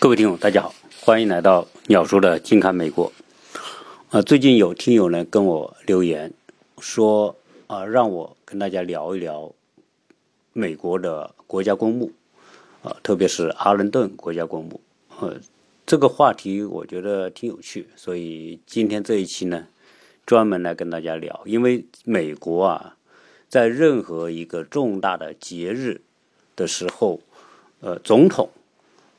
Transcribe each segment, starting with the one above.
各位听友，大家好，欢迎来到鸟叔的近看美国。呃，最近有听友呢跟我留言说，啊，让我跟大家聊一聊美国的国家公墓，啊，特别是阿伦顿国家公墓。呃，这个话题我觉得挺有趣，所以今天这一期呢，专门来跟大家聊。因为美国啊，在任何一个重大的节日的时候，呃，总统。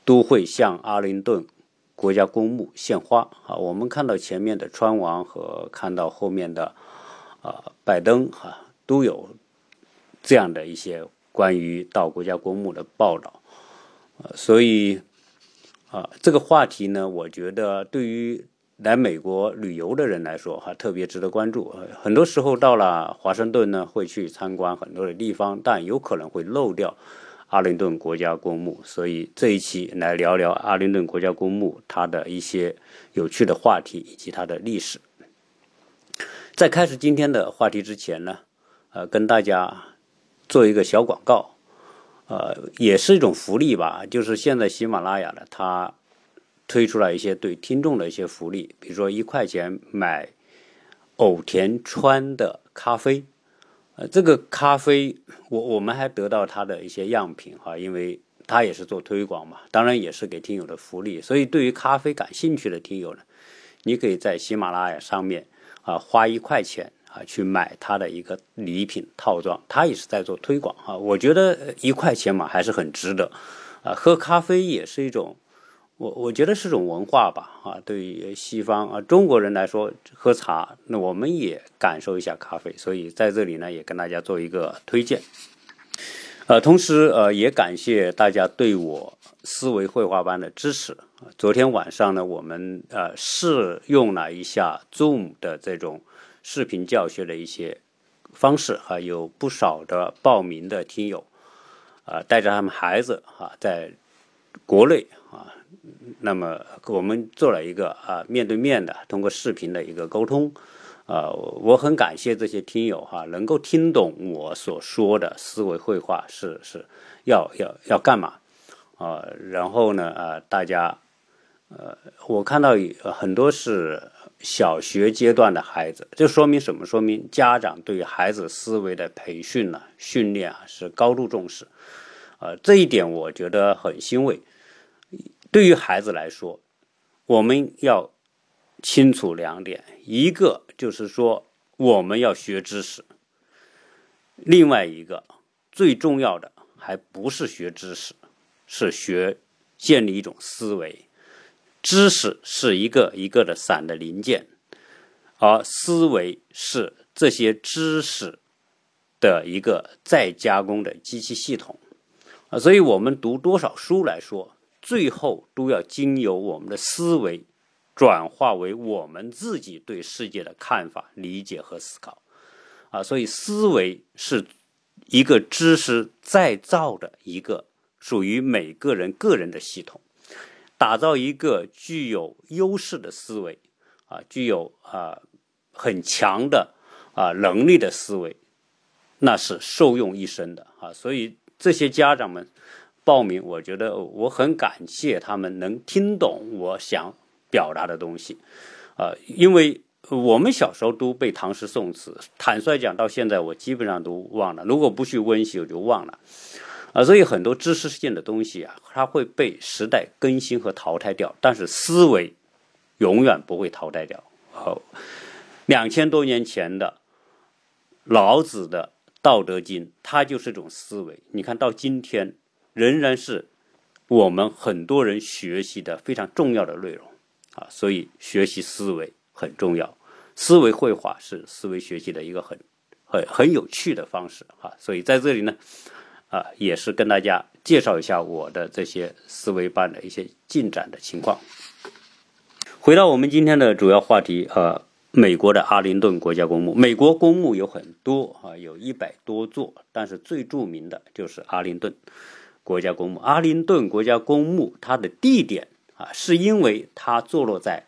都会向阿灵顿国家公墓献花啊！我们看到前面的川王和看到后面的啊拜登哈，都有这样的一些关于到国家公墓的报道啊，所以啊这个话题呢，我觉得对于来美国旅游的人来说哈，特别值得关注。很多时候到了华盛顿呢，会去参观很多的地方，但有可能会漏掉。阿灵顿国家公墓，所以这一期来聊聊阿灵顿国家公墓它的一些有趣的话题以及它的历史。在开始今天的话题之前呢，呃，跟大家做一个小广告，呃，也是一种福利吧，就是现在喜马拉雅呢，它推出了一些对听众的一些福利，比如说一块钱买偶田川的咖啡。呃，这个咖啡，我我们还得到它的一些样品哈，因为它也是做推广嘛，当然也是给听友的福利。所以对于咖啡感兴趣的听友呢，你可以在喜马拉雅上面啊花一块钱啊去买它的一个礼品套装，它也是在做推广哈。我觉得一块钱嘛还是很值得，啊，喝咖啡也是一种。我我觉得是种文化吧，啊，对于西方啊中国人来说，喝茶，那我们也感受一下咖啡，所以在这里呢，也跟大家做一个推荐。呃，同时呃，也感谢大家对我思维绘画班的支持。昨天晚上呢，我们呃试用了一下 Zoom 的这种视频教学的一些方式，哈，有不少的报名的听友，啊，带着他们孩子哈，在国内。那么我们做了一个啊面对面的通过视频的一个沟通，啊，我很感谢这些听友哈，能够听懂我所说的思维绘画是是要要要干嘛啊？然后呢啊，大家呃，我看到很多是小学阶段的孩子，这说明什么？说明家长对孩子思维的培训呢训练啊是高度重视，啊，这一点我觉得很欣慰。对于孩子来说，我们要清楚两点：一个就是说我们要学知识；另外一个最重要的还不是学知识，是学建立一种思维。知识是一个一个的散的零件，而思维是这些知识的一个再加工的机器系统。啊，所以我们读多少书来说。最后都要经由我们的思维转化为我们自己对世界的看法、理解和思考，啊，所以思维是一个知识再造的一个属于每个人个人的系统，打造一个具有优势的思维，啊，具有啊很强的啊能力的思维，那是受用一生的啊，所以这些家长们。报名，我觉得我很感谢他们能听懂我想表达的东西，啊，因为我们小时候都背唐诗宋词，坦率讲，到现在我基本上都忘了。如果不去温习，我就忘了，啊，所以很多知识性的东西啊，它会被时代更新和淘汰掉，但是思维永远不会淘汰掉。好，两千多年前的老子的《道德经》，它就是一种思维。你看到今天。仍然是我们很多人学习的非常重要的内容啊，所以学习思维很重要。思维绘画是思维学习的一个很很很有趣的方式啊，所以在这里呢，啊，也是跟大家介绍一下我的这些思维班的一些进展的情况。回到我们今天的主要话题，呃，美国的阿灵顿国家公墓。美国公墓有很多啊，有一百多座，但是最著名的就是阿灵顿。国家公墓，阿灵顿国家公墓，它的地点啊，是因为它坐落在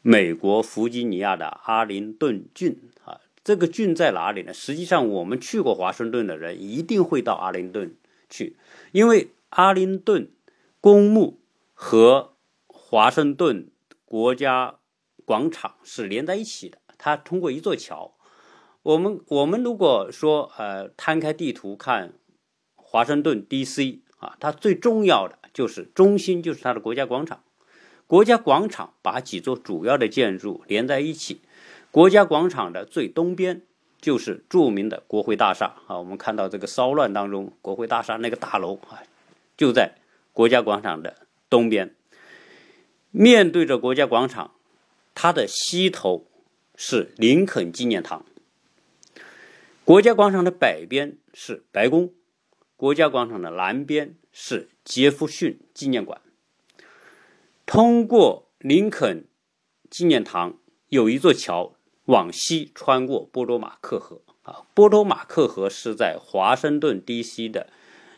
美国弗吉尼亚的阿灵顿郡啊。这个郡在哪里呢？实际上，我们去过华盛顿的人一定会到阿灵顿去，因为阿灵顿公墓和华盛顿国家广场是连在一起的。它通过一座桥。我们我们如果说呃摊开地图看华盛顿 D.C. 啊，它最重要的就是中心就是它的国家广场。国家广场把几座主要的建筑连在一起。国家广场的最东边就是著名的国会大厦啊。我们看到这个骚乱当中，国会大厦那个大楼啊，就在国家广场的东边。面对着国家广场，它的西头是林肯纪念堂。国家广场的北边是白宫，国家广场的南边是杰弗逊纪念馆。通过林肯纪念堂有一座桥往西穿过波多马克河啊，波多马克河是在华盛顿 D.C. 的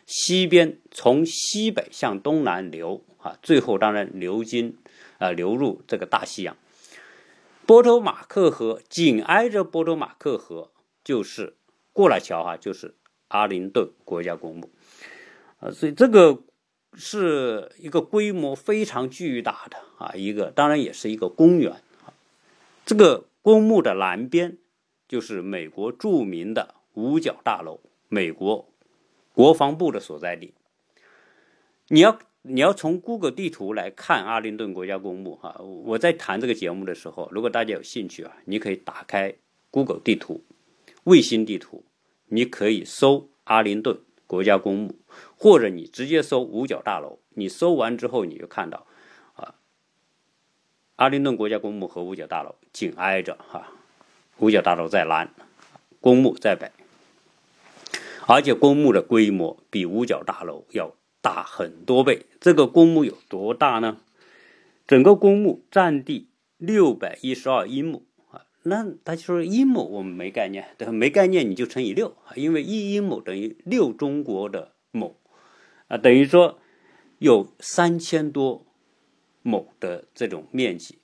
西边，从西北向东南流啊，最后当然流经啊流入这个大西洋。波多马克河紧挨着波多马克河就是。过了桥哈，就是阿灵顿国家公墓，啊，所以这个是一个规模非常巨大的啊，一个当然也是一个公园啊。这个公墓的南边就是美国著名的五角大楼，美国国防部的所在地。你要你要从 Google 地图来看阿灵顿国家公墓哈。我在谈这个节目的时候，如果大家有兴趣啊，你可以打开 Google 地图。卫星地图，你可以搜阿灵顿国家公墓，或者你直接搜五角大楼。你搜完之后，你就看到，啊，阿灵顿国家公墓和五角大楼紧挨着哈，五角大楼在南，公墓在北，而且公墓的规模比五角大楼要大很多倍。这个公墓有多大呢？整个公墓占地六百一十二英亩。那他就说一亩我们没概念，对没概念你就乘以六，因为一英亩等于六中国的亩，啊，等于说有三千多亩的这种面积。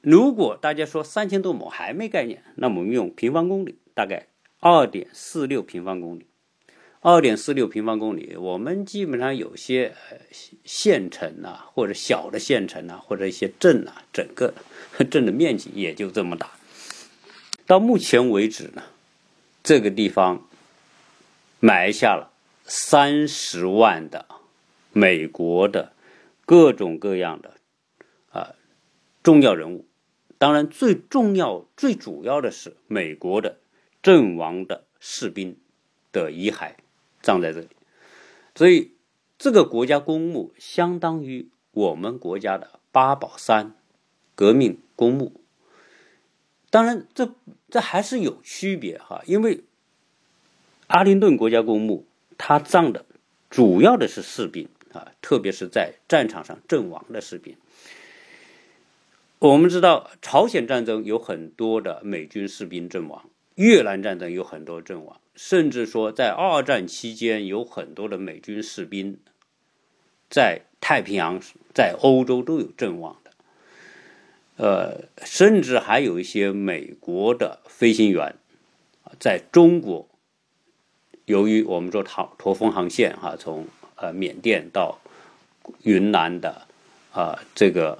如果大家说三千多亩还没概念，那我们用平方公里，大概二点四六平方公里，二点四六平方公里，我们基本上有些县城啊，或者小的县城啊，或者一些镇啊，整个 镇的面积也就这么大。到目前为止呢，这个地方埋下了三十万的美国的各种各样的啊重要人物，当然最重要、最主要的是美国的阵亡的士兵的遗骸葬在这里，所以这个国家公墓相当于我们国家的八宝山革命公墓。当然，这这还是有区别哈，因为阿灵顿国家公墓，它葬的主要的是士兵啊，特别是在战场上阵亡的士兵。我们知道，朝鲜战争有很多的美军士兵阵亡，越南战争有很多阵亡，甚至说在二战期间有很多的美军士兵在太平洋、在欧洲都有阵亡。呃，甚至还有一些美国的飞行员在中国，由于我们说驼驼峰航线哈，从呃缅甸到云南的啊这个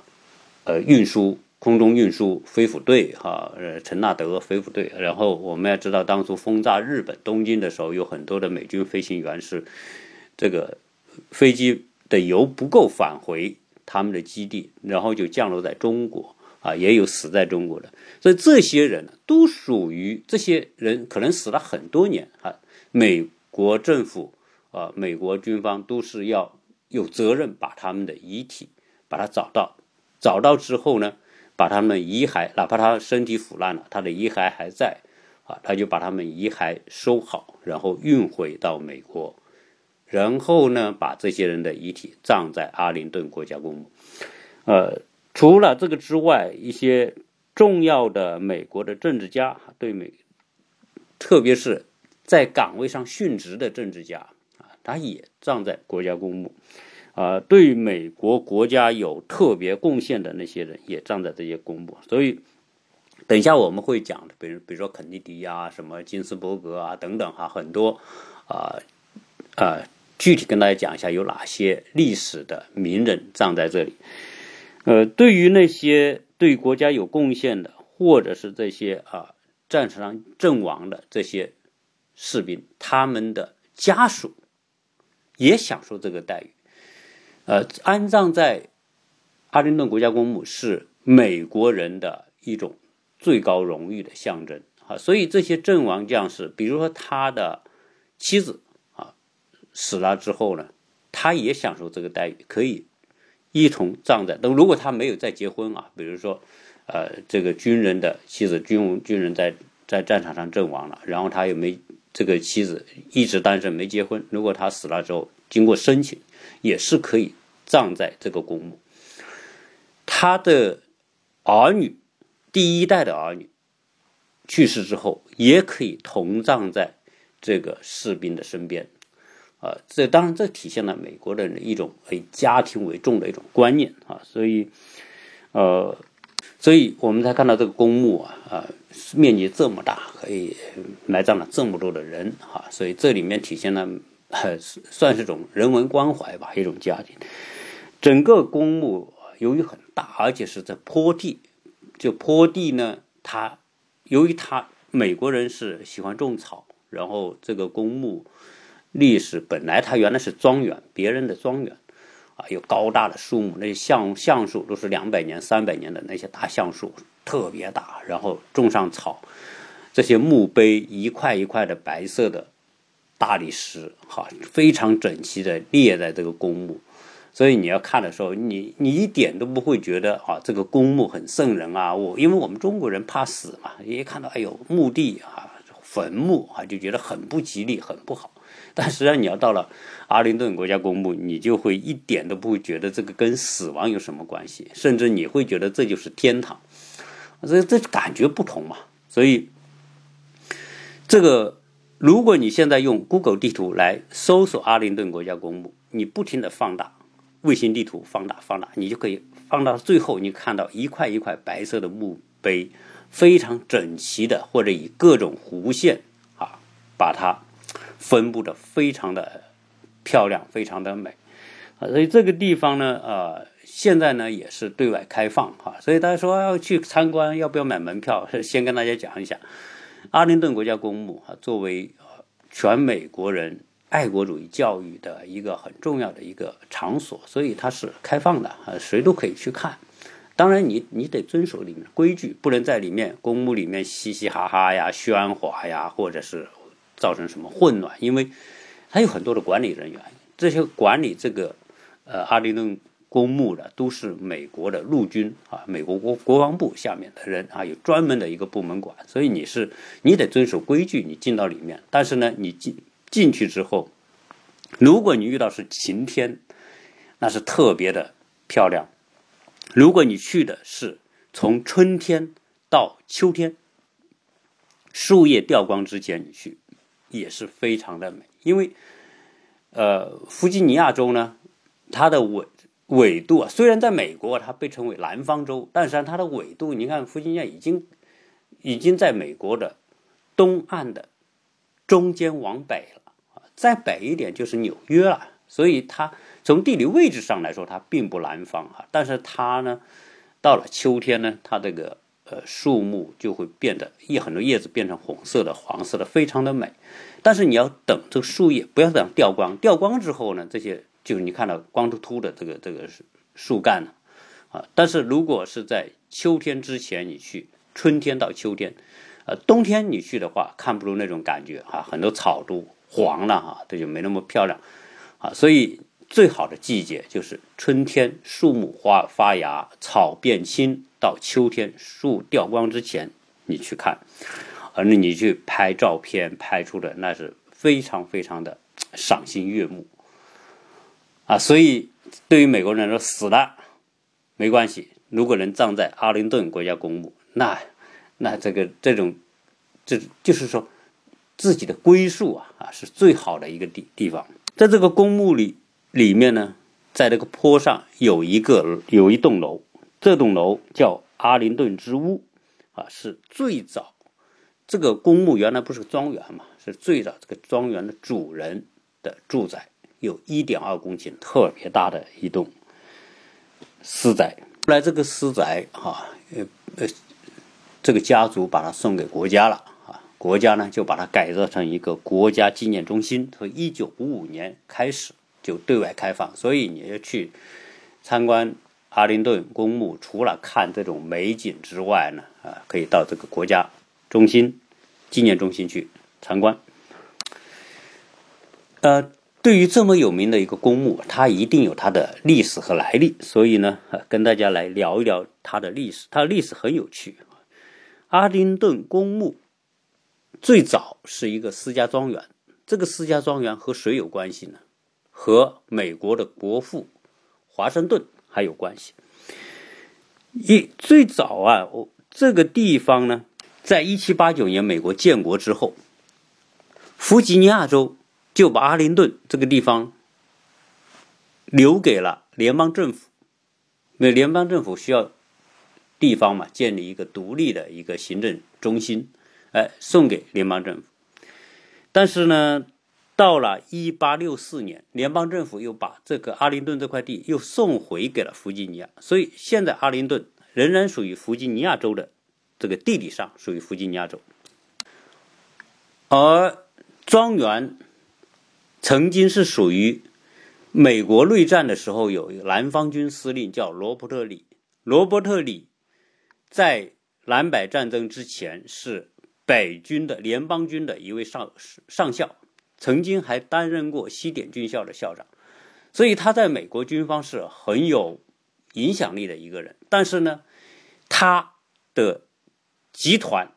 呃运输空中运输飞虎队哈，呃陈纳德飞虎队，然后我们要知道，当初轰炸日本东京的时候，有很多的美军飞行员是这个飞机的油不够返回他们的基地，然后就降落在中国。啊，也有死在中国的，所以这些人都属于这些人，可能死了很多年啊。美国政府啊，美国军方都是要有责任把他们的遗体把它找到，找到之后呢，把他们遗骸，哪怕他身体腐烂了，他的遗骸还在啊，他就把他们遗骸收好，然后运回到美国，然后呢，把这些人的遗体葬在阿灵顿国家公墓，呃。除了这个之外，一些重要的美国的政治家对美，特别是在岗位上殉职的政治家啊，他也葬在国家公墓，啊，对美国国家有特别贡献的那些人也葬在这些公墓。所以，等一下我们会讲，比如比如说肯尼迪啊，什么金斯伯格啊等等哈，很多啊啊具体跟大家讲一下有哪些历史的名人葬在这里。呃，对于那些对国家有贡献的，或者是这些啊战场上阵亡的这些士兵，他们的家属也享受这个待遇。呃，安葬在阿灵顿国家公墓是美国人的一种最高荣誉的象征啊，所以这些阵亡将士，比如说他的妻子啊死了之后呢，他也享受这个待遇，可以。一同葬在，等如果他没有再结婚啊，比如说，呃，这个军人的妻子军军人在在战场上阵亡了，然后他又没这个妻子一直单身没结婚，如果他死了之后，经过申请，也是可以葬在这个公墓。他的儿女，第一代的儿女去世之后，也可以同葬在这个士兵的身边。啊，这当然这体现了美国人的一种以家庭为重的一种观念啊，所以，呃，所以我们才看到这个公墓啊，啊，面积这么大，可以埋葬了这么多的人啊，所以这里面体现了算是种人文关怀吧，一种家庭。整个公墓由于很大，而且是在坡地，就坡地呢，它由于它美国人是喜欢种草，然后这个公墓。历史本来它原来是庄园，别人的庄园，啊，有高大的树木，那些橡橡树都是两百年、三百年的那些大橡树，特别大，然后种上草，这些墓碑一块一块的白色的大理石，哈，非常整齐的列在这个公墓，所以你要看的时候，你你一点都不会觉得啊，这个公墓很瘆人啊，我因为我们中国人怕死嘛，一看到哎呦墓地啊、坟墓啊，就觉得很不吉利，很不好。但实际上，你要到了阿灵顿国家公墓，你就会一点都不会觉得这个跟死亡有什么关系，甚至你会觉得这就是天堂，这这感觉不同嘛。所以，这个如果你现在用 Google 地图来搜索阿灵顿国家公墓，你不停的放大卫星地图，放大放大，你就可以放到最后，你看到一块一块白色的墓碑，非常整齐的，或者以各种弧线啊把它。分布的非常的漂亮，非常的美，啊，所以这个地方呢，呃，现在呢也是对外开放哈，所以大家说要去参观，要不要买门票？先跟大家讲一下，阿灵顿国家公墓啊，作为全美国人爱国主义教育的一个很重要的一个场所，所以它是开放的啊，谁都可以去看。当然，你你得遵守里面的规矩，不能在里面公墓里面嘻嘻哈哈呀、喧哗呀，或者是。造成什么混乱？因为他有很多的管理人员，这些管理这个呃阿灵顿公墓的都是美国的陆军啊，美国国国防部下面的人啊，有专门的一个部门管，所以你是你得遵守规矩，你进到里面。但是呢，你进进去之后，如果你遇到是晴天，那是特别的漂亮；如果你去的是从春天到秋天，树叶掉光之前你去。也是非常的美，因为，呃，弗吉尼亚州呢，它的纬纬度啊，虽然在美国它被称为南方州，但是它的纬度，你看弗吉尼亚已经已经在美国的东岸的中间往北了，再北一点就是纽约了，所以它从地理位置上来说，它并不南方啊，但是它呢，到了秋天呢，它这个。呃，树木就会变得叶很多叶子变成红色的、黄色的，非常的美。但是你要等这个树叶不要等掉光，掉光之后呢，这些就是你看到光秃秃的这个这个树干了啊。但是如果是在秋天之前你去，春天到秋天，呃，冬天你去的话，看不出那种感觉啊，很多草都黄了哈，这就没那么漂亮啊。所以最好的季节就是春天，树木花发芽，草变青。到秋天树掉光之前，你去看，而你去拍照片，拍出的那是非常非常的赏心悦目啊！所以对于美国人来说，死了没关系，如果能葬在阿灵顿国家公墓，那那这个这种这就是说自己的归宿啊啊，是最好的一个地地方。在这个公墓里里面呢，在这个坡上有一个有一栋楼。这栋楼叫阿灵顿之屋，啊，是最早这个公墓原来不是庄园嘛，是最早这个庄园的主人的住宅，有一点二公顷，特别大的一栋私宅。后来这个私宅哈，呃呃，这个家族把它送给国家了啊，国家呢就把它改造成一个国家纪念中心。从一九五五年开始就对外开放，所以你要去参观阿灵顿公墓，除了看这种美景之外呢，啊，可以到这个国家中心纪念中心去参观。呃。对于这么有名的一个公墓，它一定有它的历史和来历，所以呢，跟大家来聊一聊它的历史。它的历史很有趣。阿灵顿公墓最早是一个私家庄园，这个私家庄园和谁有关系呢？和美国的国父华盛顿还有关系。一最早啊，我这个地方呢，在一七八九年美国建国之后，弗吉尼亚州。就把阿灵顿这个地方留给了联邦政府，因为联邦政府需要地方嘛，建立一个独立的一个行政中心，哎，送给联邦政府。但是呢，到了一八六四年，联邦政府又把这个阿灵顿这块地又送回给了弗吉尼亚，所以现在阿灵顿仍然属于弗吉尼亚州的这个地理上属于弗吉尼亚州，而庄园。曾经是属于美国内战的时候，有一个南方军司令叫罗伯特里。罗伯特里在南北战争之前是北军的联邦军的一位上上校，曾经还担任过西点军校的校长，所以他在美国军方是很有影响力的一个人。但是呢，他的集团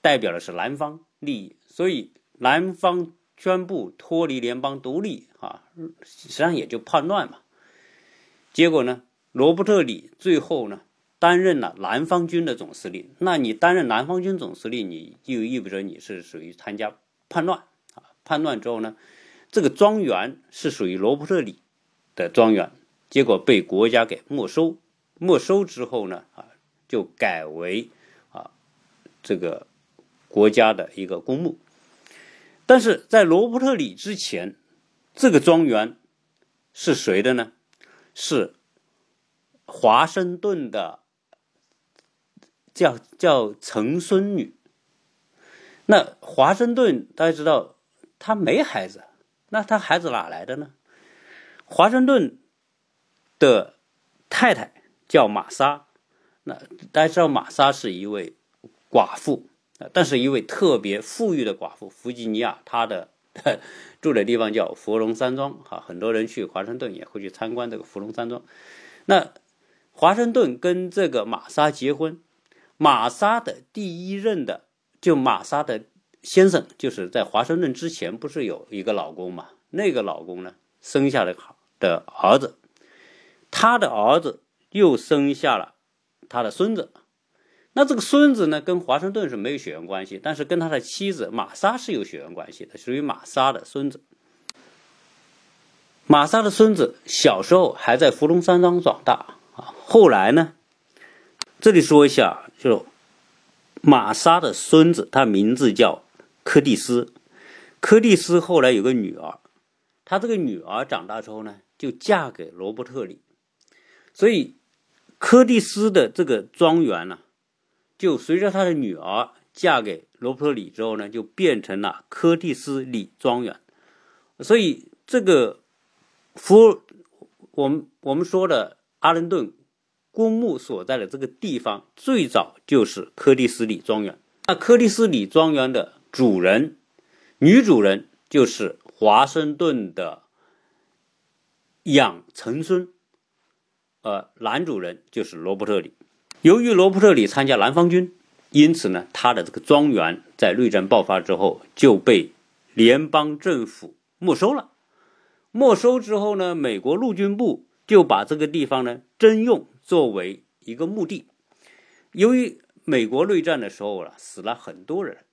代表的是南方利益，所以南方。宣布脱离联邦独立啊，实际上也就叛乱嘛。结果呢，罗伯特里最后呢担任了南方军的总司令。那你担任南方军总司令，你就意味着你是属于参加叛乱。叛乱之后呢，这个庄园是属于罗伯特里的庄园，结果被国家给没收。没收之后呢，啊，就改为啊这个国家的一个公墓。但是在罗伯特里之前，这个庄园是谁的呢？是华盛顿的，叫叫曾孙女。那华盛顿大家知道他没孩子，那他孩子哪来的呢？华盛顿的太太叫玛莎，那大家知道玛莎是一位寡妇。但是一位特别富裕的寡妇弗吉尼亚，她的 住的地方叫佛龙山庄，哈，很多人去华盛顿也会去参观这个佛龙山庄。那华盛顿跟这个玛莎结婚，玛莎的第一任的就玛莎的先生，就是在华盛顿之前不是有一个老公嘛？那个老公呢，生下了的儿子，他的儿子又生下了他的孙子。那这个孙子呢，跟华盛顿是没有血缘关系，但是跟他的妻子玛莎是有血缘关系的，属于玛莎的孙子。玛莎的孙子小时候还在芙蓉山庄长大啊，后来呢，这里说一下，就玛莎的孙子，他名字叫柯蒂斯。柯蒂斯后来有个女儿，他这个女儿长大之后呢，就嫁给罗伯特里，所以柯蒂斯的这个庄园呢。就随着他的女儿嫁给罗伯特里之后呢，就变成了柯蒂斯里庄园。所以这个福，我们我们说的阿伦顿公墓所在的这个地方，最早就是柯蒂斯里庄园。那柯蒂斯里庄园的主人，女主人就是华盛顿的养曾孙，呃，男主人就是罗伯特里。由于罗伯特里参加南方军，因此呢，他的这个庄园在内战爆发之后就被联邦政府没收了。没收之后呢，美国陆军部就把这个地方呢征用作为一个墓地。由于美国内战的时候啊，死了很多人，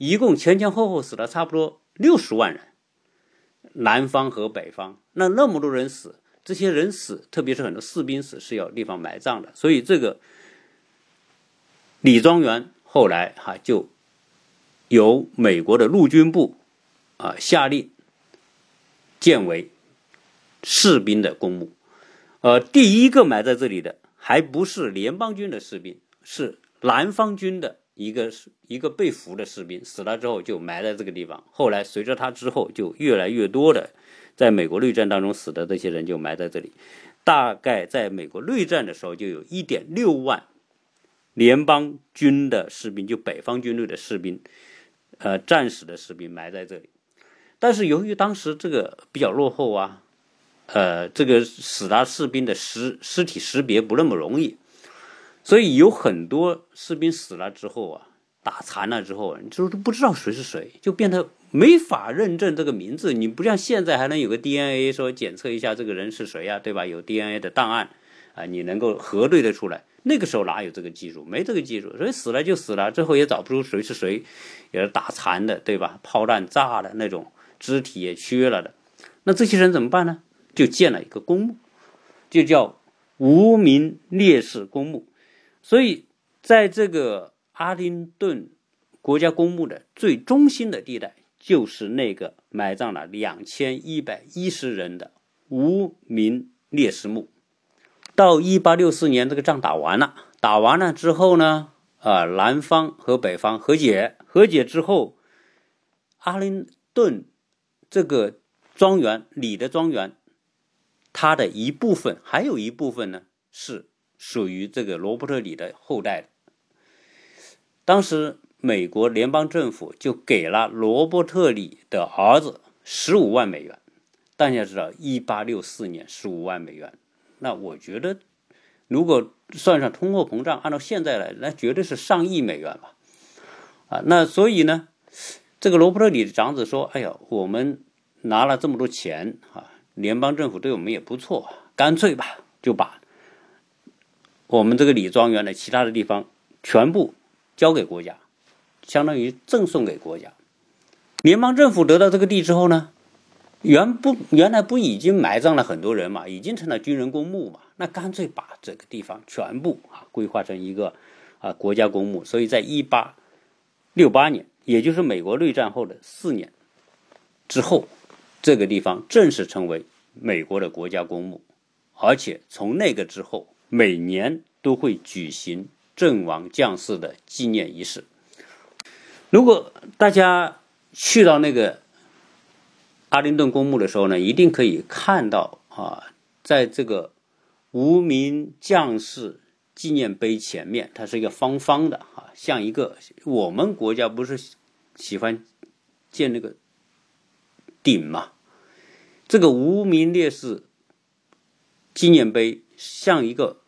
一共前前后后死了差不多六十万人，南方和北方，那那么多人死。这些人死，特别是很多士兵死，是要地方埋葬的。所以这个李庄园后来哈就由美国的陆军部啊下令建为士兵的公墓。呃，第一个埋在这里的还不是联邦军的士兵，是南方军的一个一个被俘的士兵，死了之后就埋在这个地方。后来随着他之后，就越来越多的在美国内战当中死的这些人就埋在这里。大概在美国内战的时候，就有一点六万联邦军的士兵，就北方军队的士兵，呃，战死的士兵埋在这里。但是由于当时这个比较落后啊。呃，这个死的士兵的尸尸体识别不那么容易，所以有很多士兵死了之后啊，打残了之后，你就都不知道谁是谁，就变得没法认证这个名字。你不像现在还能有个 DNA 说检测一下这个人是谁呀，对吧？有 DNA 的档案啊，你能够核对的出来。那个时候哪有这个技术？没这个技术，所以死了就死了，最后也找不出谁是谁，也是打残的，对吧？炮弹炸的那种，肢体也缺了的，那这些人怎么办呢？就建了一个公墓，就叫无名烈士公墓。所以，在这个阿灵顿国家公墓的最中心的地带，就是那个埋葬了两千一百一十人的无名烈士墓。到一八六四年，这个仗打完了，打完了之后呢，啊，南方和北方和解，和解之后，阿灵顿这个庄园里的庄园。它的一部分，还有一部分呢，是属于这个罗伯特里的后代。当时美国联邦政府就给了罗伯特里的儿子十五万美元。大家知道，一八六四年十五万美元，那我觉得，如果算上通货膨胀，按照现在来，那绝对是上亿美元吧。啊，那所以呢，这个罗伯特里的长子说：“哎呀，我们拿了这么多钱啊。”联邦政府对我们也不错，干脆吧，就把我们这个李庄园的其他的地方全部交给国家，相当于赠送给国家。联邦政府得到这个地之后呢，原不原来不已经埋葬了很多人嘛，已经成了军人公墓嘛，那干脆把这个地方全部啊规划成一个啊国家公墓。所以在一八六八年，也就是美国内战后的四年之后。这个地方正式成为美国的国家公墓，而且从那个之后，每年都会举行阵亡将士的纪念仪式。如果大家去到那个阿灵顿公墓的时候呢，一定可以看到啊，在这个无名将士纪念碑前面，它是一个方方的啊，像一个我们国家不是喜欢建那个。顶嘛，这个无名烈士纪念碑像一个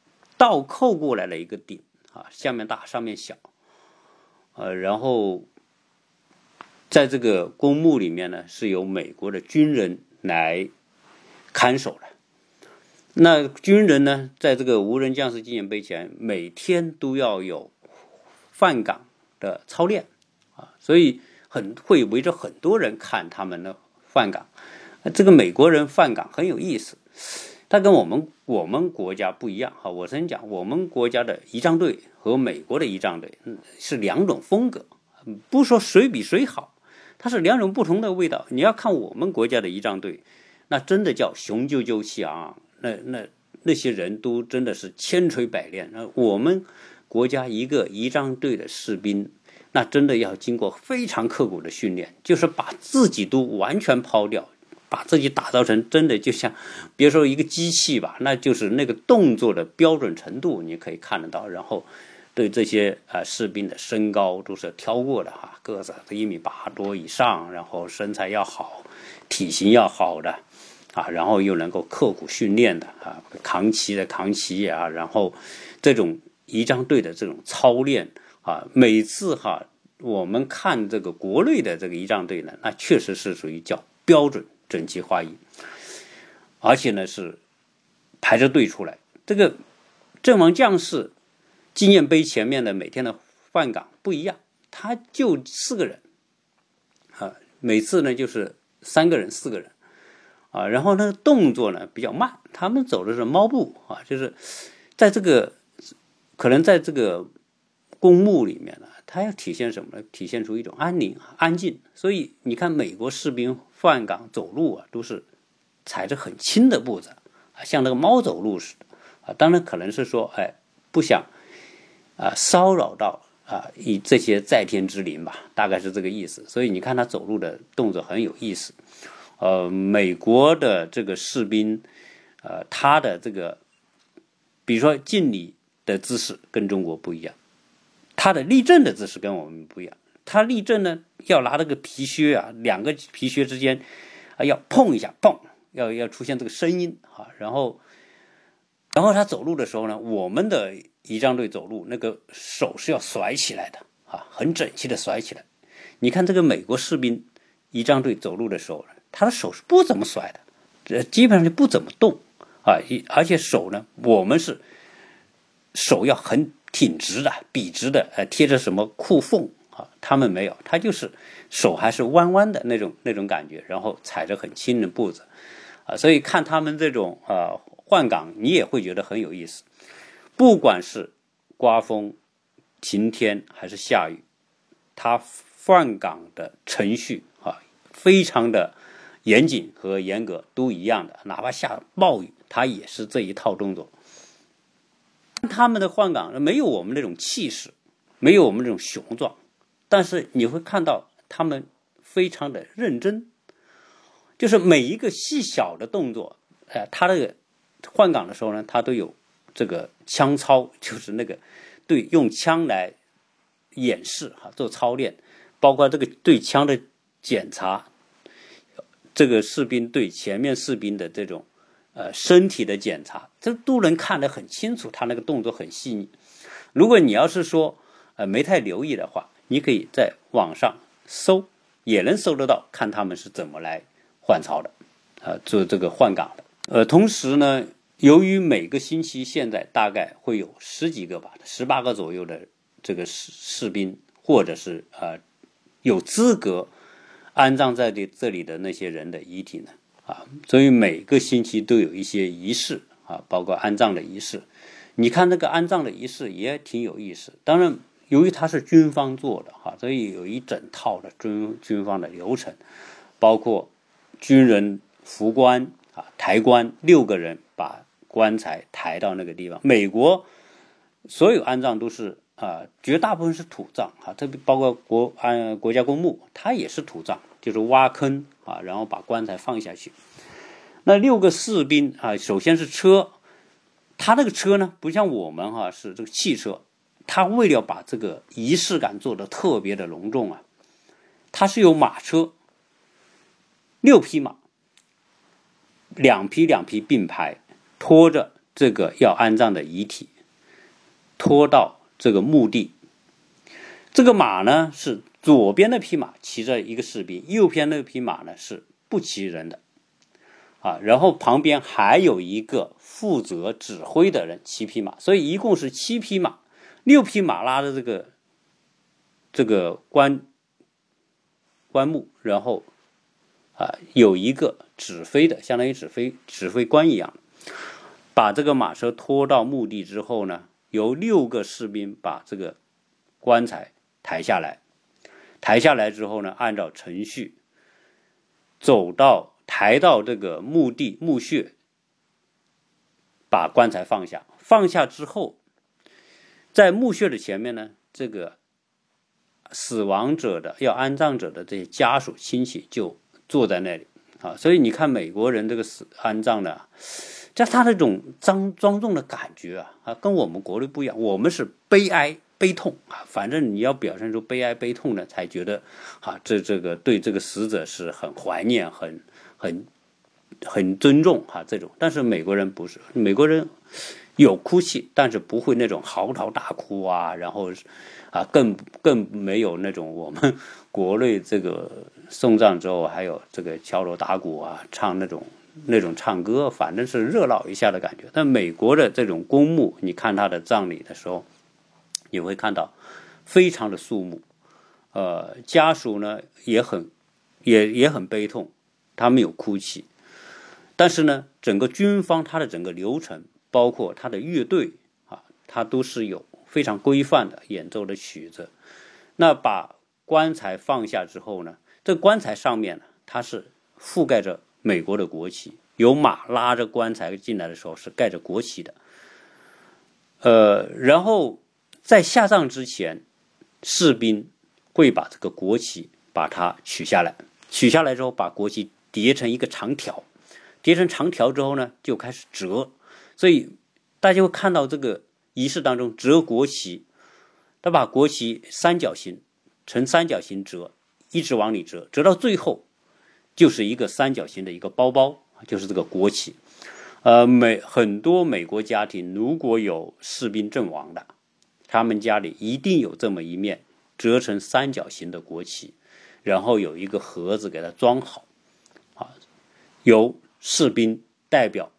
倒扣过来的一个顶啊，下面大上面小，呃，然后在这个公墓里面呢，是由美国的军人来看守的。那军人呢，在这个无人将士纪念碑前，每天都要有换岗的操练啊，所以很会围着很多人看他们的。换岗，这个美国人换岗很有意思，他跟我们我们国家不一样哈。我先讲，我们国家的仪仗队和美国的仪仗队是两种风格，不说谁比谁好，它是两种不同的味道。你要看我们国家的仪仗队，那真的叫雄赳赳气昂昂，那那那些人都真的是千锤百炼。那我们国家一个仪仗队的士兵。那真的要经过非常刻苦的训练，就是把自己都完全抛掉，把自己打造成真的就像，别说一个机器吧，那就是那个动作的标准程度，你可以看得到。然后，对这些啊士兵的身高都是挑过的哈，个子一米八多以上，然后身材要好，体型要好的，啊，然后又能够刻苦训练的啊，扛旗的扛旗啊，然后这种仪仗队的这种操练。啊，每次哈，我们看这个国内的这个仪仗队呢，那确实是属于叫标准整齐划一，而且呢是排着队出来。这个阵亡将士纪念碑前面的每天的换岗不一样，他就四个人，啊，每次呢就是三个人、四个人，啊，然后呢动作呢比较慢，他们走的是猫步啊，就是在这个可能在这个。公墓里面呢，它要体现什么呢？体现出一种安宁、安静。所以你看，美国士兵换岗走路啊，都是踩着很轻的步子啊，像那个猫走路似的啊。当然可能是说，哎，不想啊骚扰到啊以这些在天之灵吧，大概是这个意思。所以你看他走路的动作很有意思。呃，美国的这个士兵，呃，他的这个，比如说敬礼的姿势跟中国不一样，他的立正的姿势跟我们不一样。他立正呢，要拿那个皮靴啊，两个皮靴之间啊要碰一下，碰，要要出现这个声音啊。然后，然后他走路的时候呢，我们的仪仗队走路那个手是要甩起来的啊，很整齐的甩起来。你看这个美国士兵仪仗队走路的时候。他的手是不怎么甩的，这基本上就不怎么动啊，而且手呢，我们是手要很挺直的、笔直的，呃，贴着什么裤缝？他们没有，他就是手还是弯弯的那种那种感觉，然后踩着很轻的步子啊，所以看他们这种啊换岗，你也会觉得很有意思。不管是刮风、晴天还是下雨，他换岗的程序啊，非常的。严谨和严格都一样的，哪怕下暴雨，他也是这一套动作。他们的换岗没有我们那种气势，没有我们这种雄壮，但是你会看到他们非常的认真，就是每一个细小的动作，呃，他那个换岗的时候呢，他都有这个枪操，就是那个对用枪来演示哈，做操练，包括这个对枪的检查。这个士兵对前面士兵的这种，呃，身体的检查，这都能看得很清楚。他那个动作很细腻。如果你要是说，呃，没太留意的话，你可以在网上搜，也能搜得到，看他们是怎么来换操的，啊，做这个换岗的。呃，同时呢，由于每个星期现在大概会有十几个吧，十八个左右的这个士士兵，或者是呃，有资格。安葬在这这里的那些人的遗体呢？啊，所以每个星期都有一些仪式啊，包括安葬的仪式。你看那个安葬的仪式也挺有意思。当然，由于他是军方做的哈，所以有一整套的军军方的流程，包括军人扶棺啊，抬棺，六个人把棺材抬到那个地方。美国所有安葬都是。啊，绝大部分是土葬啊，特别包括国安国家公墓，它也是土葬，就是挖坑啊，然后把棺材放下去。那六个士兵啊，首先是车，他那个车呢，不像我们哈是这个汽车，他为了把这个仪式感做得特别的隆重啊，他是有马车，六匹马，两匹两匹并排，拖着这个要安葬的遗体，拖到。这个墓地，这个马呢是左边那匹马骑着一个士兵，右边那匹马呢是不骑人的，啊，然后旁边还有一个负责指挥的人骑匹马，所以一共是七匹马，六匹马拉着这个这个棺棺木，然后啊有一个指挥的，相当于指挥指挥官一样，把这个马车拖到墓地之后呢。由六个士兵把这个棺材抬下来，抬下来之后呢，按照程序走到抬到这个墓地墓穴，把棺材放下。放下之后，在墓穴的前面呢，这个死亡者的要安葬者的这些家属亲戚就坐在那里啊。所以你看，美国人这个死安葬的。在他那种庄庄重的感觉啊，啊，跟我们国内不一样。我们是悲哀悲痛啊，反正你要表现出悲哀悲痛呢，才觉得啊，这这个对这个死者是很怀念、很很很尊重哈。这种，但是美国人不是，美国人有哭泣，但是不会那种嚎啕大哭啊，然后啊，更更没有那种我们 国内这个送葬之后还有这个敲锣打鼓啊，唱那种。那种唱歌，反正是热闹一下的感觉。但美国的这种公墓，你看他的葬礼的时候，你会看到非常的肃穆，呃，家属呢也很也也很悲痛，他们有哭泣。但是呢，整个军方他的整个流程，包括他的乐队啊，他都是有非常规范的演奏的曲子。那把棺材放下之后呢，这棺材上面呢，它是覆盖着。美国的国旗有马拉着棺材进来的时候是盖着国旗的。呃，然后在下葬之前，士兵会把这个国旗把它取下来，取下来之后把国旗叠成一个长条，叠成长条之后呢，就开始折。所以大家会看到这个仪式当中折国旗，他把国旗三角形呈三角形折，一直往里折，折到最后就是一个三角形的一个包包，就是这个国旗。呃，美很多美国家庭如果有士兵阵亡的，他们家里一定有这么一面折成三角形的国旗，然后有一个盒子给它装好，啊，由士兵代表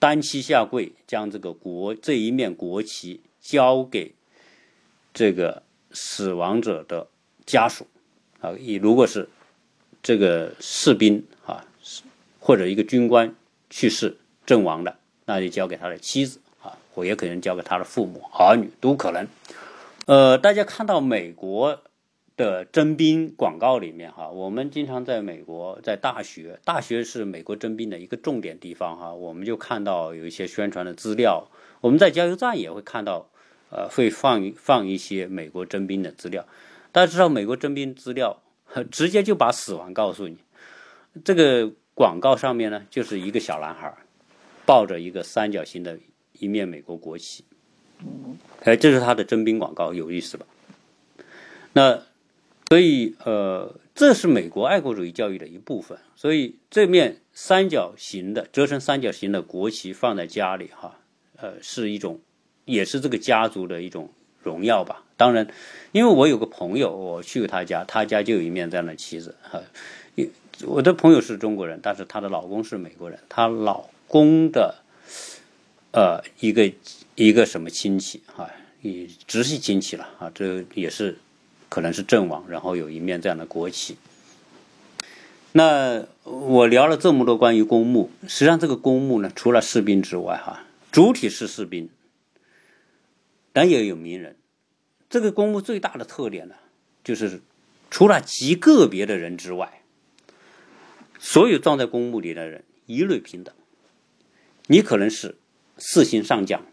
单膝下跪，将这个国这一面国旗交给这个死亡者的家属，啊，以如果是这个士兵啊，或者一个军官去世。阵亡的，那就交给他的妻子啊，或也可能交给他的父母、儿女都可能。呃，大家看到美国的征兵广告里面哈，我们经常在美国在大学，大学是美国征兵的一个重点地方哈，我们就看到有一些宣传的资料。我们在加油站也会看到，呃，会放放一些美国征兵的资料。大家知道，美国征兵资料 直接就把死亡告诉你。这个广告上面呢，就是一个小男孩。抱着一个三角形的一面美国国旗，哎，这是他的征兵广告，有意思吧？那所以呃，这是美国爱国主义教育的一部分。所以这面三角形的折成三角形的国旗放在家里哈，呃，是一种，也是这个家族的一种荣耀吧。当然，因为我有个朋友，我去过他家，他家就有一面这样的旗子哈。我的朋友是中国人，但是她的老公是美国人，她老。公的，呃，一个一个什么亲戚哈，也直系亲戚了啊，这也是可能是阵亡，然后有一面这样的国旗。那我聊了这么多关于公墓，实际上这个公墓呢，除了士兵之外哈，主体是士兵，但也有名人。这个公墓最大的特点呢，就是除了极个别的人之外，所有葬在公墓里的人一律平等。你可能是四星上将，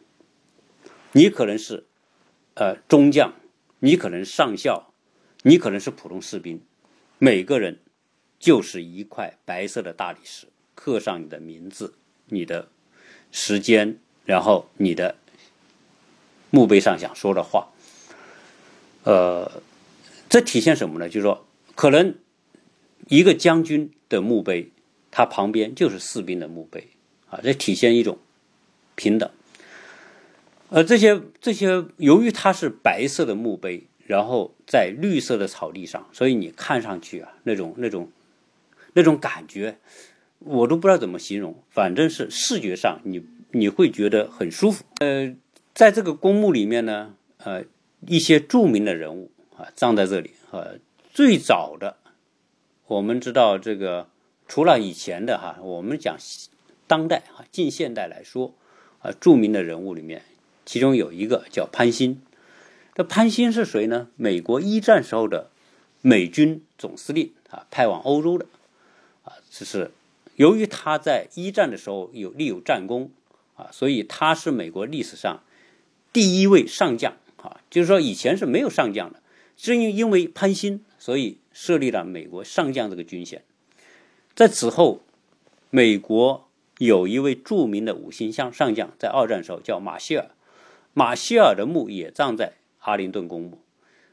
你可能是呃中将，你可能上校，你可能是普通士兵，每个人就是一块白色的大理石，刻上你的名字、你的时间，然后你的墓碑上想说的话。呃，这体现什么呢？就是说，可能一个将军的墓碑，他旁边就是士兵的墓碑。啊，这体现一种平等。呃，这些这些，由于它是白色的墓碑，然后在绿色的草地上，所以你看上去啊，那种那种那种感觉，我都不知道怎么形容。反正是视觉上，你你会觉得很舒服。呃，在这个公墓里面呢，呃，一些著名的人物啊，葬在这里。呃，最早的，我们知道这个，除了以前的哈，我们讲。当代啊，近现代来说，啊，著名的人物里面，其中有一个叫潘兴。这潘兴是谁呢？美国一战时候的美军总司令啊，派往欧洲的啊，这是由于他在一战的时候有立有战功啊，所以他是美国历史上第一位上将啊，就是说以前是没有上将的，正因因为潘兴，所以设立了美国上将这个军衔。在此后，美国。有一位著名的五星上上将，在二战时候叫马歇尔，马歇尔的墓也葬在阿灵顿公墓。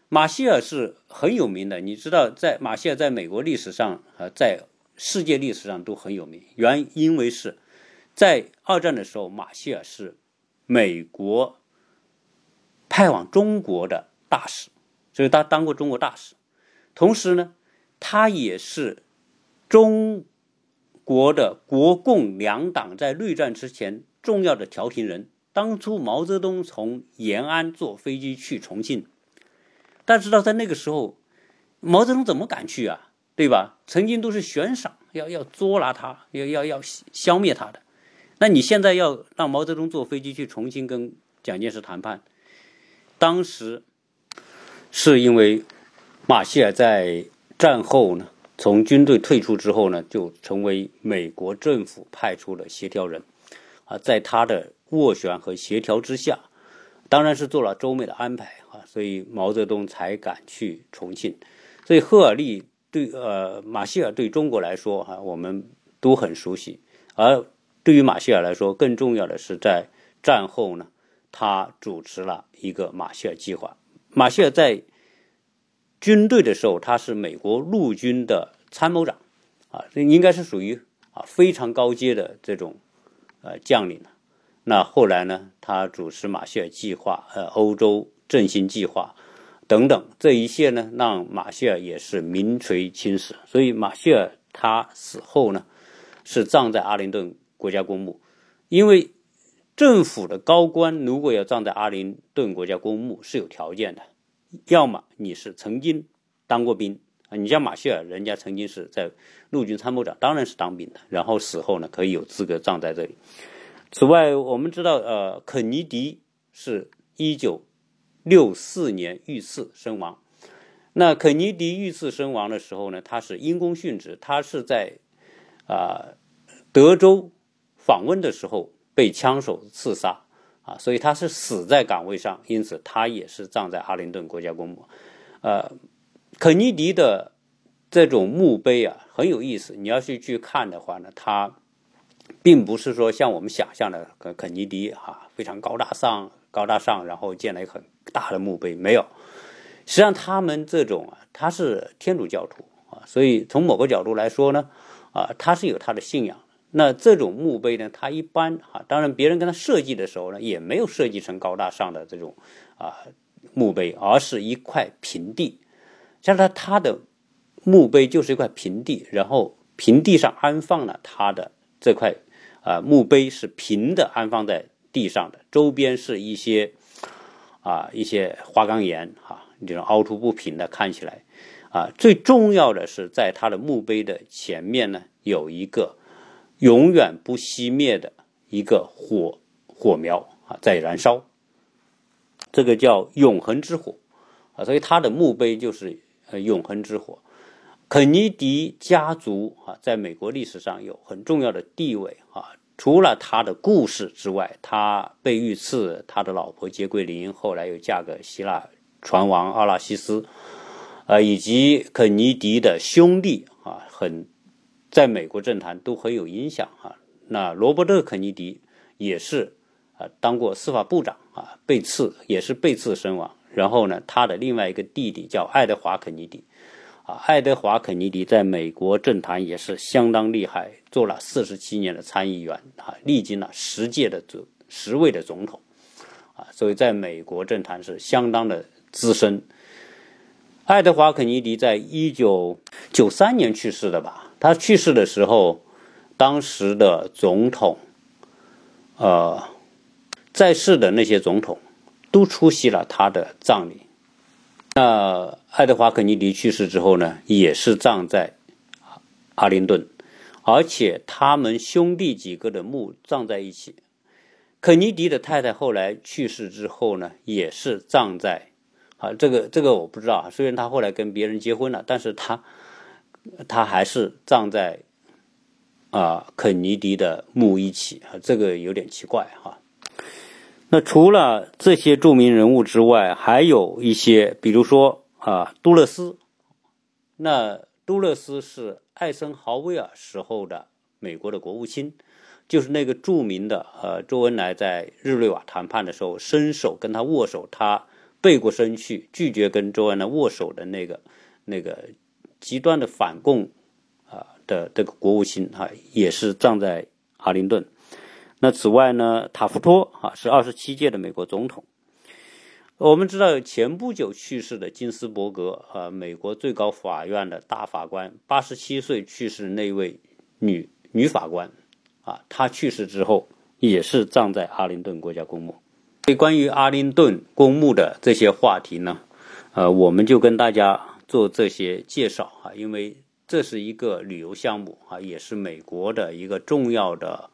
马歇尔是很有名的，你知道，在马歇尔在美国历史上和在世界历史上都很有名，原因为是在二战的时候，马歇尔是美国派往中国的大使，所以他当过中国大使，同时呢，他也是中。国的国共两党在内战之前重要的调停人，当初毛泽东从延安坐飞机去重庆，大家知道在那个时候，毛泽东怎么敢去啊？对吧？曾经都是悬赏要要捉拿他，要要要消灭他的。那你现在要让毛泽东坐飞机去重庆跟蒋介石谈判，当时是因为马歇尔在战后呢从军队退出之后呢，就成为美国政府派出的协调人，啊，在他的斡旋和协调之下，当然是做了周密的安排啊，所以毛泽东才敢去重庆。所以赫尔利对呃马歇尔对中国来说哈，我们都很熟悉，而对于马歇尔来说，更重要的是在战后呢，他主持了一个马歇尔计划。马歇尔在军队的时候，他是美国陆军的参谋长，啊，这应该是属于啊非常高阶的这种呃将领。那后来呢，他主持马歇尔计划、呃欧洲振兴计划等等，这一切呢，让马歇尔也是名垂青史。所以马歇尔他死后呢，是葬在阿灵顿国家公墓，因为政府的高官如果要葬在阿灵顿国家公墓是有条件的。要么你是曾经当过兵你像马歇尔，人家曾经是在陆军参谋长，当然是当兵的，然后死后呢，可以有资格葬在这里。此外，我们知道，呃，肯尼迪是一九六四年遇刺身亡。那肯尼迪遇刺身亡的时候呢，他是因公殉职，他是在啊德州访问的时候被枪手刺杀。啊，所以他是死在岗位上，因此他也是葬在阿灵顿国家公墓。呃，肯尼迪的这种墓碑啊很有意思，你要是去看的话呢，他并不是说像我们想象的肯肯尼迪哈非常高大上、高大上，然后建了一个很大的墓碑，没有。实际上他们这种啊，他是天主教徒啊，所以从某个角度来说呢，啊，他是有他的信仰。那这种墓碑呢？它一般啊，当然别人跟他设计的时候呢，也没有设计成高大上的这种啊墓碑，而是一块平地。像他他的墓碑就是一块平地，然后平地上安放了他的这块啊墓碑是平的安放在地上的，周边是一些啊一些花岗岩哈，这种凹凸不平的看起来啊。最重要的是，在他的墓碑的前面呢，有一个。永远不熄灭的一个火火苗啊，在燃烧，这个叫永恒之火啊，所以他的墓碑就是呃永恒之火。肯尼迪家族啊，在美国历史上有很重要的地位啊，除了他的故事之外，他被遇刺，他的老婆杰奎琳后来又嫁给希腊船王阿拉西斯，呃，以及肯尼迪的兄弟啊，很。在美国政坛都很有影响哈。那罗伯特·肯尼迪也是啊，当过司法部长啊，被刺也是被刺身亡。然后呢，他的另外一个弟弟叫爱德华·肯尼迪啊，爱德华·肯尼迪在美国政坛也是相当厉害，做了四十七年的参议员啊，历经了十届的总十位的总统啊，所以在美国政坛是相当的资深。爱德华·肯尼迪在一九九三年去世的吧。他去世的时候，当时的总统，呃，在世的那些总统都出席了他的葬礼。那爱德华·肯尼迪去世之后呢，也是葬在阿灵顿，而且他们兄弟几个的墓葬在一起。肯尼迪的太太后来去世之后呢，也是葬在啊，这个这个我不知道。虽然他后来跟别人结婚了，但是他。他还是葬在啊肯尼迪的墓一起啊，这个有点奇怪哈。那除了这些著名人物之外，还有一些，比如说啊杜勒斯。那杜勒斯是艾森豪威尔时候的美国的国务卿，就是那个著名的呃周恩来在日内瓦谈判的时候伸手跟他握手，他背过身去拒绝跟周恩来握手的那个那个。极端的反共啊的这个国务卿啊，也是葬在阿灵顿。那此外呢，塔夫托啊是二十七届的美国总统。我们知道前不久去世的金斯伯格啊，美国最高法院的大法官，八十七岁去世那位女女法官啊，她去世之后也是葬在阿灵顿国家公墓。所以关于阿灵顿公墓的这些话题呢，呃，我们就跟大家。做这些介绍啊，因为这是一个旅游项目啊，也是美国的一个重要的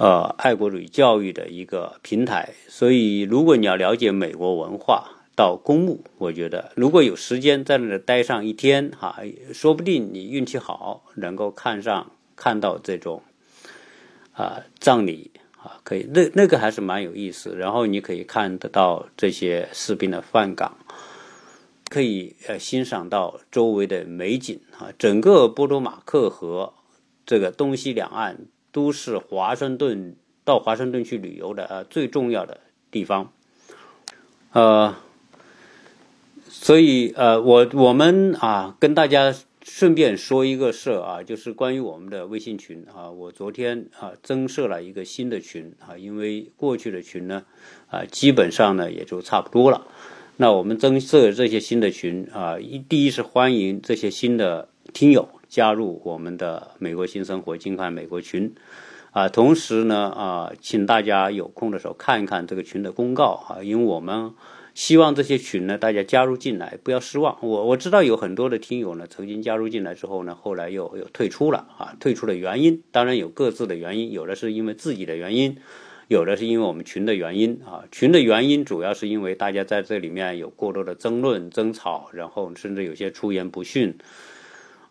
呃爱国主义教育的一个平台。所以，如果你要了解美国文化，到公墓。我觉得如果有时间在那里待上一天，哈，说不定你运气好，能够看上看到这种啊葬礼啊，可以那那个还是蛮有意思。然后你可以看得到这些士兵的饭岗，可以呃欣赏到周围的美景啊。整个波多马克河这个东西两岸都是华盛顿到华盛顿去旅游的啊最重要的地方。呃，所以呃，我我们啊，跟大家顺便说一个事啊，就是关于我们的微信群啊，我昨天啊增设了一个新的群啊，因为过去的群呢啊，基本上呢也就差不多了。那我们增设这些新的群啊，一第一是欢迎这些新的听友加入我们的美国新生活金看美国群。啊，同时呢，啊，请大家有空的时候看一看这个群的公告啊，因为我们希望这些群呢，大家加入进来，不要失望。我我知道有很多的听友呢，曾经加入进来之后呢，后来又又退出了啊，退出的原因当然有各自的原因，有的是因为自己的原因，有的是因为我们群的原因啊。群的原因主要是因为大家在这里面有过多的争论、争吵，然后甚至有些出言不逊。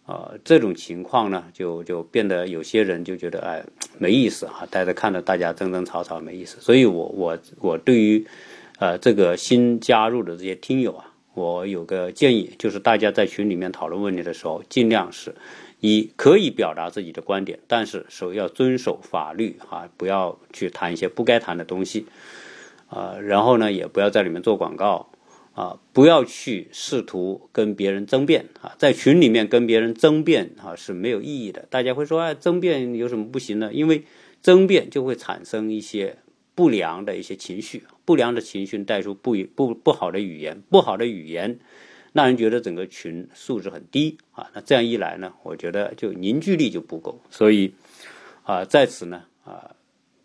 呃，这种情况呢，就就变得有些人就觉得哎没意思啊，大家看着大家争争吵吵没意思。所以我我我对于呃这个新加入的这些听友啊，我有个建议，就是大家在群里面讨论问题的时候，尽量是一可以表达自己的观点，但是首要遵守法律啊，不要去谈一些不该谈的东西啊，然后呢，也不要在里面做广告。啊，不要去试图跟别人争辩啊，在群里面跟别人争辩啊是没有意义的。大家会说，哎，争辩有什么不行呢？因为争辩就会产生一些不良的一些情绪，不良的情绪带出不不不好的语言，不好的语言让人觉得整个群素质很低啊。那这样一来呢，我觉得就凝聚力就不够。所以啊，在此呢啊，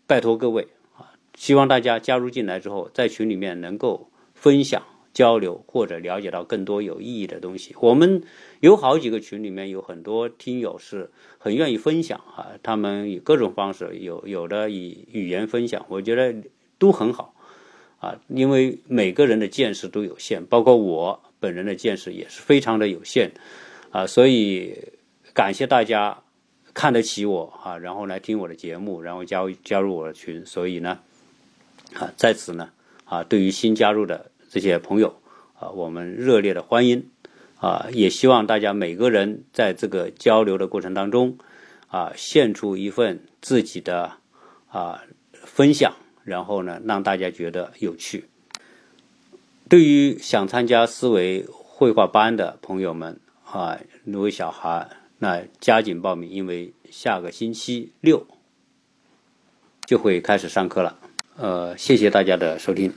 拜托各位啊，希望大家加入进来之后，在群里面能够分享。交流或者了解到更多有意义的东西。我们有好几个群，里面有很多听友是很愿意分享啊，他们以各种方式，有有的以语言分享，我觉得都很好啊。因为每个人的见识都有限，包括我本人的见识也是非常的有限啊，所以感谢大家看得起我啊，然后来听我的节目，然后加加入我的群。所以呢，啊，在此呢，啊，对于新加入的。这些朋友啊，我们热烈的欢迎啊！也希望大家每个人在这个交流的过程当中啊，献出一份自己的啊分享，然后呢，让大家觉得有趣。对于想参加思维绘画班的朋友们啊，如果小孩那加紧报名，因为下个星期六就会开始上课了。呃，谢谢大家的收听。